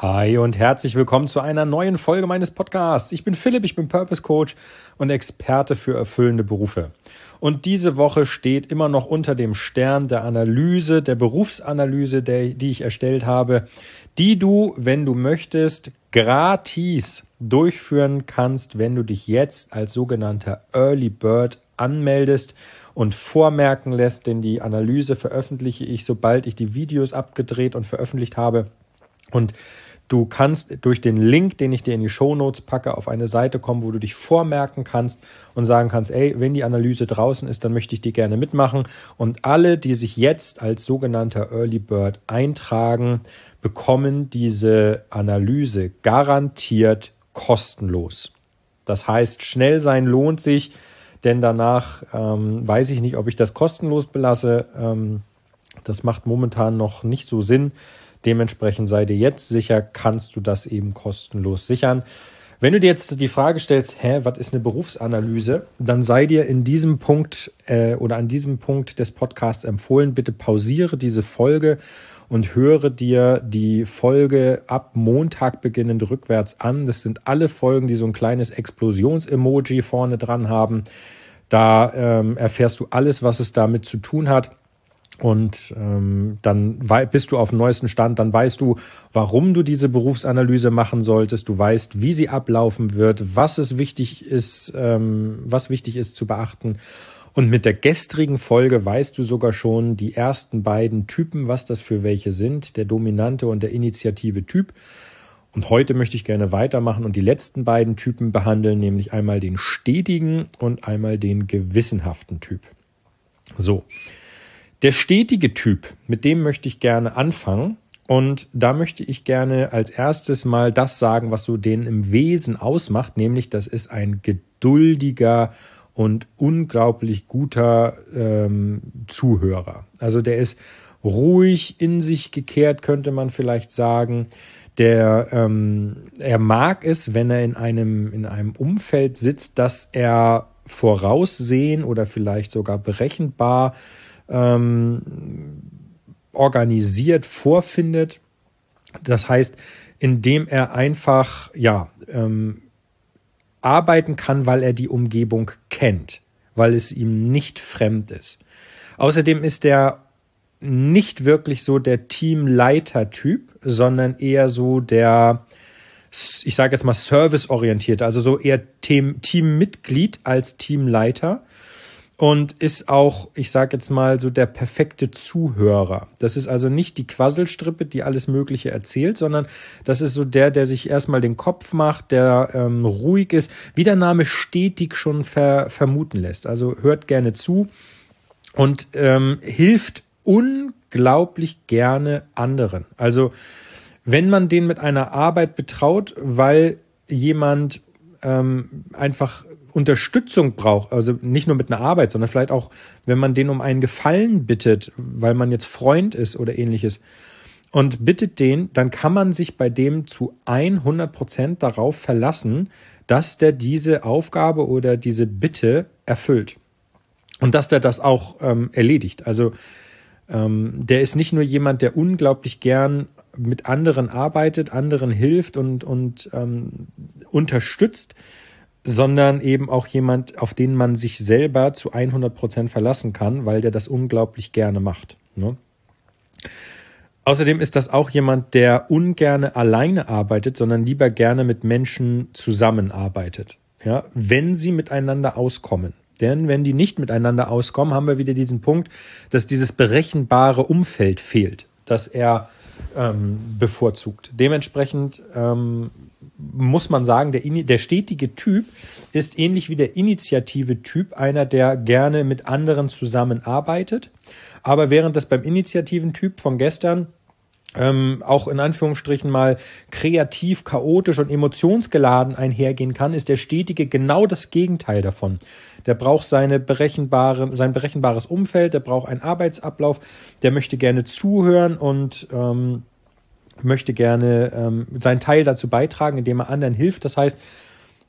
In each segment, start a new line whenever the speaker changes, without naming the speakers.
Hi und herzlich willkommen zu einer neuen Folge meines Podcasts. Ich bin Philipp, ich bin Purpose Coach und Experte für erfüllende Berufe. Und diese Woche steht immer noch unter dem Stern der Analyse, der Berufsanalyse, der, die ich erstellt habe, die du, wenn du möchtest, gratis durchführen kannst, wenn du dich jetzt als sogenannter Early Bird anmeldest und vormerken lässt, denn die Analyse veröffentliche ich, sobald ich die Videos abgedreht und veröffentlicht habe. Und Du kannst durch den Link, den ich dir in die Show Notes packe, auf eine Seite kommen, wo du dich vormerken kannst und sagen kannst, ey, wenn die Analyse draußen ist, dann möchte ich die gerne mitmachen. Und alle, die sich jetzt als sogenannter Early Bird eintragen, bekommen diese Analyse garantiert kostenlos. Das heißt, schnell sein lohnt sich, denn danach ähm, weiß ich nicht, ob ich das kostenlos belasse. Ähm, das macht momentan noch nicht so Sinn. Dementsprechend sei dir jetzt sicher, kannst du das eben kostenlos sichern. Wenn du dir jetzt die Frage stellst, hä, was ist eine Berufsanalyse, dann sei dir in diesem Punkt äh, oder an diesem Punkt des Podcasts empfohlen, bitte pausiere diese Folge und höre dir die Folge ab Montag beginnend rückwärts an. Das sind alle Folgen, die so ein kleines Explosions-Emoji vorne dran haben. Da ähm, erfährst du alles, was es damit zu tun hat. Und ähm, dann bist du auf dem neuesten Stand, dann weißt du, warum du diese Berufsanalyse machen solltest, du weißt, wie sie ablaufen wird, was es wichtig ist, ähm, was wichtig ist zu beachten. Und mit der gestrigen Folge weißt du sogar schon die ersten beiden Typen, was das für welche sind, der dominante und der initiative Typ. Und heute möchte ich gerne weitermachen und die letzten beiden Typen behandeln, nämlich einmal den stetigen und einmal den gewissenhaften Typ. So. Der stetige Typ, mit dem möchte ich gerne anfangen. Und da möchte ich gerne als erstes mal das sagen, was so den im Wesen ausmacht, nämlich das ist ein geduldiger und unglaublich guter ähm, Zuhörer. Also der ist ruhig in sich gekehrt, könnte man vielleicht sagen. Der ähm, er mag es, wenn er in einem in einem Umfeld sitzt, dass er voraussehen oder vielleicht sogar berechenbar ähm, organisiert vorfindet. Das heißt, indem er einfach ja ähm, arbeiten kann, weil er die Umgebung kennt, weil es ihm nicht fremd ist. Außerdem ist er nicht wirklich so der Teamleiter-Typ, sondern eher so der, ich sage jetzt mal, serviceorientiert, also so eher Team, Teammitglied als Teamleiter und ist auch, ich sage jetzt mal, so der perfekte Zuhörer. Das ist also nicht die Quasselstrippe, die alles Mögliche erzählt, sondern das ist so der, der sich erstmal den Kopf macht, der ähm, ruhig ist, wie der Name stetig schon ver vermuten lässt. Also hört gerne zu und ähm, hilft unglaublich gerne anderen. Also wenn man den mit einer Arbeit betraut, weil jemand ähm, einfach Unterstützung braucht, also nicht nur mit einer Arbeit, sondern vielleicht auch, wenn man den um einen Gefallen bittet, weil man jetzt Freund ist oder ähnliches und bittet den, dann kann man sich bei dem zu 100 Prozent darauf verlassen, dass der diese Aufgabe oder diese Bitte erfüllt und dass der das auch ähm, erledigt. Also ähm, der ist nicht nur jemand, der unglaublich gern mit anderen arbeitet, anderen hilft und, und ähm, unterstützt, sondern eben auch jemand, auf den man sich selber zu 100 Prozent verlassen kann, weil der das unglaublich gerne macht. Ne? Außerdem ist das auch jemand, der ungerne alleine arbeitet, sondern lieber gerne mit Menschen zusammenarbeitet. Ja, wenn sie miteinander auskommen. Denn wenn die nicht miteinander auskommen, haben wir wieder diesen Punkt, dass dieses berechenbare Umfeld fehlt, dass er ähm, bevorzugt. Dementsprechend ähm, muss man sagen, der, der stetige Typ ist ähnlich wie der initiative Typ einer, der gerne mit anderen zusammenarbeitet. Aber während das beim initiativen Typ von gestern ähm, auch in Anführungsstrichen mal kreativ, chaotisch und emotionsgeladen einhergehen kann, ist der Stetige genau das Gegenteil davon. Der braucht seine berechenbare, sein berechenbares Umfeld, der braucht einen Arbeitsablauf, der möchte gerne zuhören und ähm, möchte gerne ähm, seinen Teil dazu beitragen, indem er anderen hilft. Das heißt,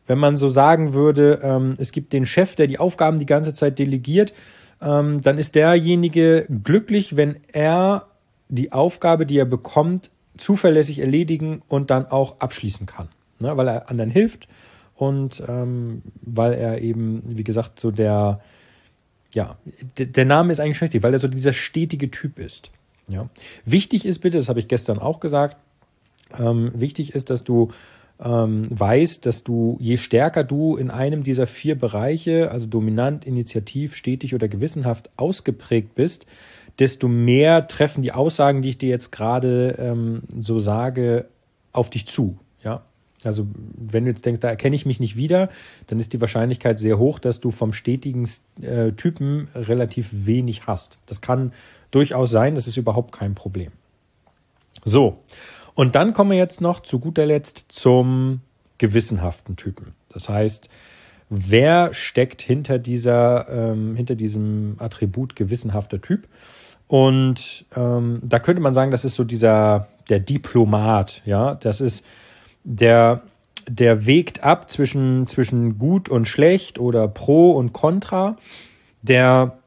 wenn man so sagen würde, ähm, es gibt den Chef, der die Aufgaben die ganze Zeit delegiert, ähm, dann ist derjenige glücklich, wenn er die Aufgabe, die er bekommt, zuverlässig erledigen und dann auch abschließen kann, ne? weil er anderen hilft und ähm, weil er eben, wie gesagt, so der, ja, der Name ist eigentlich richtig, weil er so dieser stetige Typ ist. Ja. Wichtig ist bitte, das habe ich gestern auch gesagt, ähm, wichtig ist, dass du ähm, weißt, dass du, je stärker du in einem dieser vier Bereiche, also dominant, initiativ, stetig oder gewissenhaft ausgeprägt bist, desto mehr treffen die Aussagen, die ich dir jetzt gerade ähm, so sage, auf dich zu. Ja, also wenn du jetzt denkst, da erkenne ich mich nicht wieder, dann ist die Wahrscheinlichkeit sehr hoch, dass du vom stetigen äh, Typen relativ wenig hast. Das kann durchaus sein, das ist überhaupt kein Problem. So, und dann kommen wir jetzt noch zu guter Letzt zum gewissenhaften Typen. Das heißt, wer steckt hinter dieser, ähm, hinter diesem Attribut gewissenhafter Typ? Und ähm, da könnte man sagen, das ist so dieser der Diplomat, ja, das ist der der wägt ab zwischen zwischen gut und schlecht oder pro und contra. Der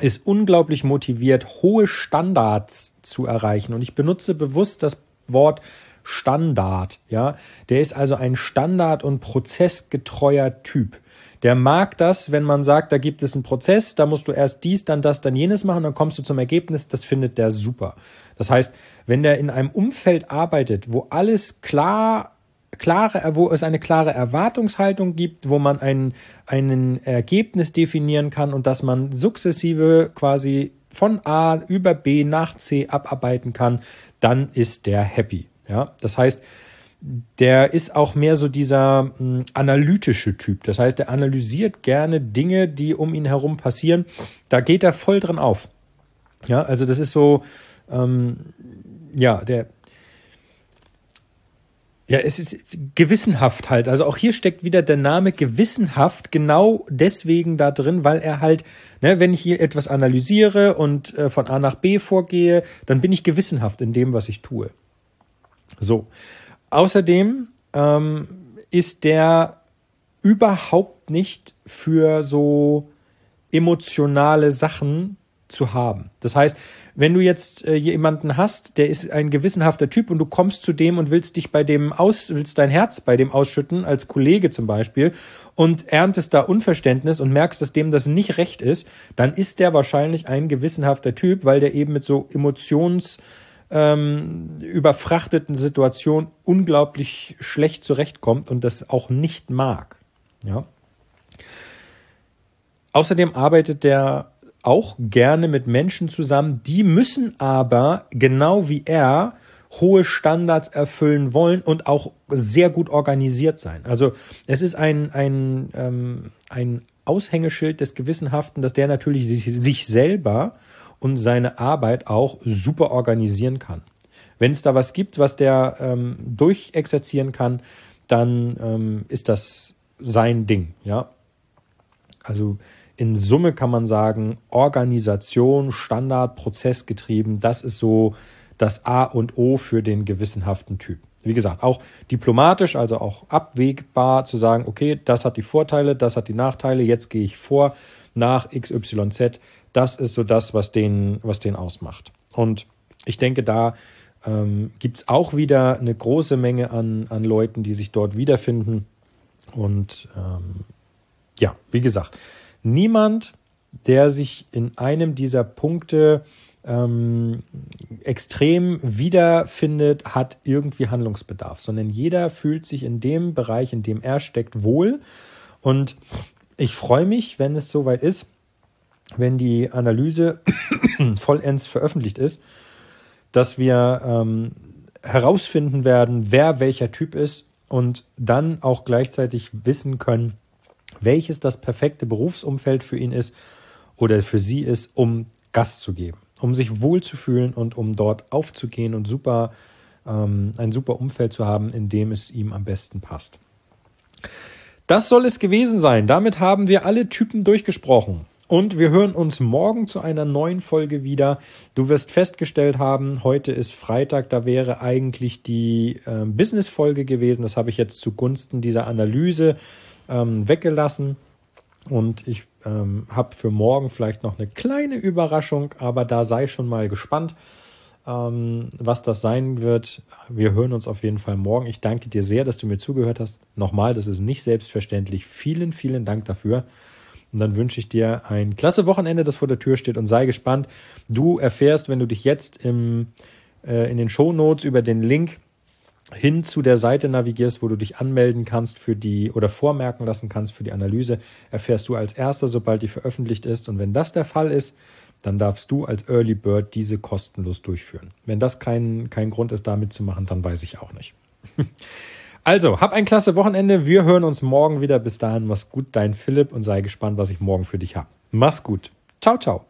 ist unglaublich motiviert, hohe Standards zu erreichen. Und ich benutze bewusst das Wort Standard, ja. Der ist also ein Standard- und prozessgetreuer Typ. Der mag das, wenn man sagt, da gibt es einen Prozess, da musst du erst dies, dann das, dann jenes machen, dann kommst du zum Ergebnis, das findet der super. Das heißt, wenn der in einem Umfeld arbeitet, wo alles klar klare, wo es eine klare Erwartungshaltung gibt, wo man ein, ein Ergebnis definieren kann und dass man sukzessive quasi von A über B nach C abarbeiten kann, dann ist der happy. Ja, das heißt, der ist auch mehr so dieser mh, hm, analytische Typ. Das heißt, er analysiert gerne Dinge, die um ihn herum passieren. Da geht er voll drin auf. Ja, also das ist so, ähm, ja, der, ja, es ist gewissenhaft halt. Also auch hier steckt wieder der Name gewissenhaft genau deswegen da drin, weil er halt, ne, wenn ich hier etwas analysiere und äh, von A nach B vorgehe, dann bin ich gewissenhaft in dem, was ich tue. So. Außerdem ähm, ist der überhaupt nicht für so emotionale Sachen zu haben. Das heißt, wenn du jetzt äh, jemanden hast, der ist ein gewissenhafter Typ und du kommst zu dem und willst dich bei dem aus, willst dein Herz bei dem ausschütten, als Kollege zum Beispiel, und erntest da Unverständnis und merkst, dass dem das nicht recht ist, dann ist der wahrscheinlich ein gewissenhafter Typ, weil der eben mit so Emotions ähm, überfrachteten Situation unglaublich schlecht zurechtkommt und das auch nicht mag. Ja. Außerdem arbeitet der auch gerne mit Menschen zusammen, die müssen aber genau wie er hohe Standards erfüllen wollen und auch sehr gut organisiert sein. Also es ist ein, ein, ähm, ein Aushängeschild des Gewissenhaften, dass der natürlich sich, sich selber und seine Arbeit auch super organisieren kann. Wenn es da was gibt, was der ähm, durchexerzieren kann, dann ähm, ist das sein Ding, ja. Also in Summe kann man sagen, Organisation, Standard, Prozessgetrieben, das ist so das A und O für den gewissenhaften Typ. Wie gesagt, auch diplomatisch, also auch abwägbar zu sagen, okay, das hat die Vorteile, das hat die Nachteile, jetzt gehe ich vor nach XYZ. Das ist so das, was den, was den ausmacht. Und ich denke, da ähm, gibt es auch wieder eine große Menge an, an Leuten, die sich dort wiederfinden. Und ähm, ja, wie gesagt, niemand, der sich in einem dieser Punkte ähm, extrem wiederfindet, hat irgendwie Handlungsbedarf, sondern jeder fühlt sich in dem Bereich, in dem er steckt, wohl. Und ich freue mich, wenn es soweit ist, wenn die Analyse vollends veröffentlicht ist, dass wir ähm, herausfinden werden, wer welcher Typ ist und dann auch gleichzeitig wissen können, welches das perfekte Berufsumfeld für ihn ist oder für sie ist, um Gas zu geben, um sich wohlzufühlen und um dort aufzugehen und super ähm, ein super Umfeld zu haben, in dem es ihm am besten passt. Das soll es gewesen sein. Damit haben wir alle Typen durchgesprochen. Und wir hören uns morgen zu einer neuen Folge wieder. Du wirst festgestellt haben, heute ist Freitag, da wäre eigentlich die äh, Business-Folge gewesen. Das habe ich jetzt zugunsten dieser Analyse ähm, weggelassen. Und ich ähm, habe für morgen vielleicht noch eine kleine Überraschung, aber da sei schon mal gespannt. ähm, was das sein wird. Wir hören uns auf jeden Fall morgen. Ich danke dir sehr, dass du mir zugehört hast. Nochmal, das ist nicht selbstverständlich. Vielen, vielen Dank dafür. Und dann wünsche ich dir ein klasse Wochenende, das vor der Tür steht und sei gespannt. Du erfährst, wenn du dich jetzt im, äh, in den Show Notes über den Link hin zu der Seite navigierst, wo du dich anmelden kannst für die oder vormerken lassen kannst für die Analyse, erfährst du als erster, sobald die veröffentlicht ist. Und wenn das der Fall ist, dann darfst du als Early Bird diese kostenlos durchführen. Wenn das kein, kein Grund ist, damit zu machen, dann weiß ich auch nicht. Also, hab ein klasse Wochenende. Wir hören uns morgen wieder. Bis dahin, mach's gut, dein Philipp und sei gespannt, was ich morgen für dich habe. Mach's gut. Ciao, ciao.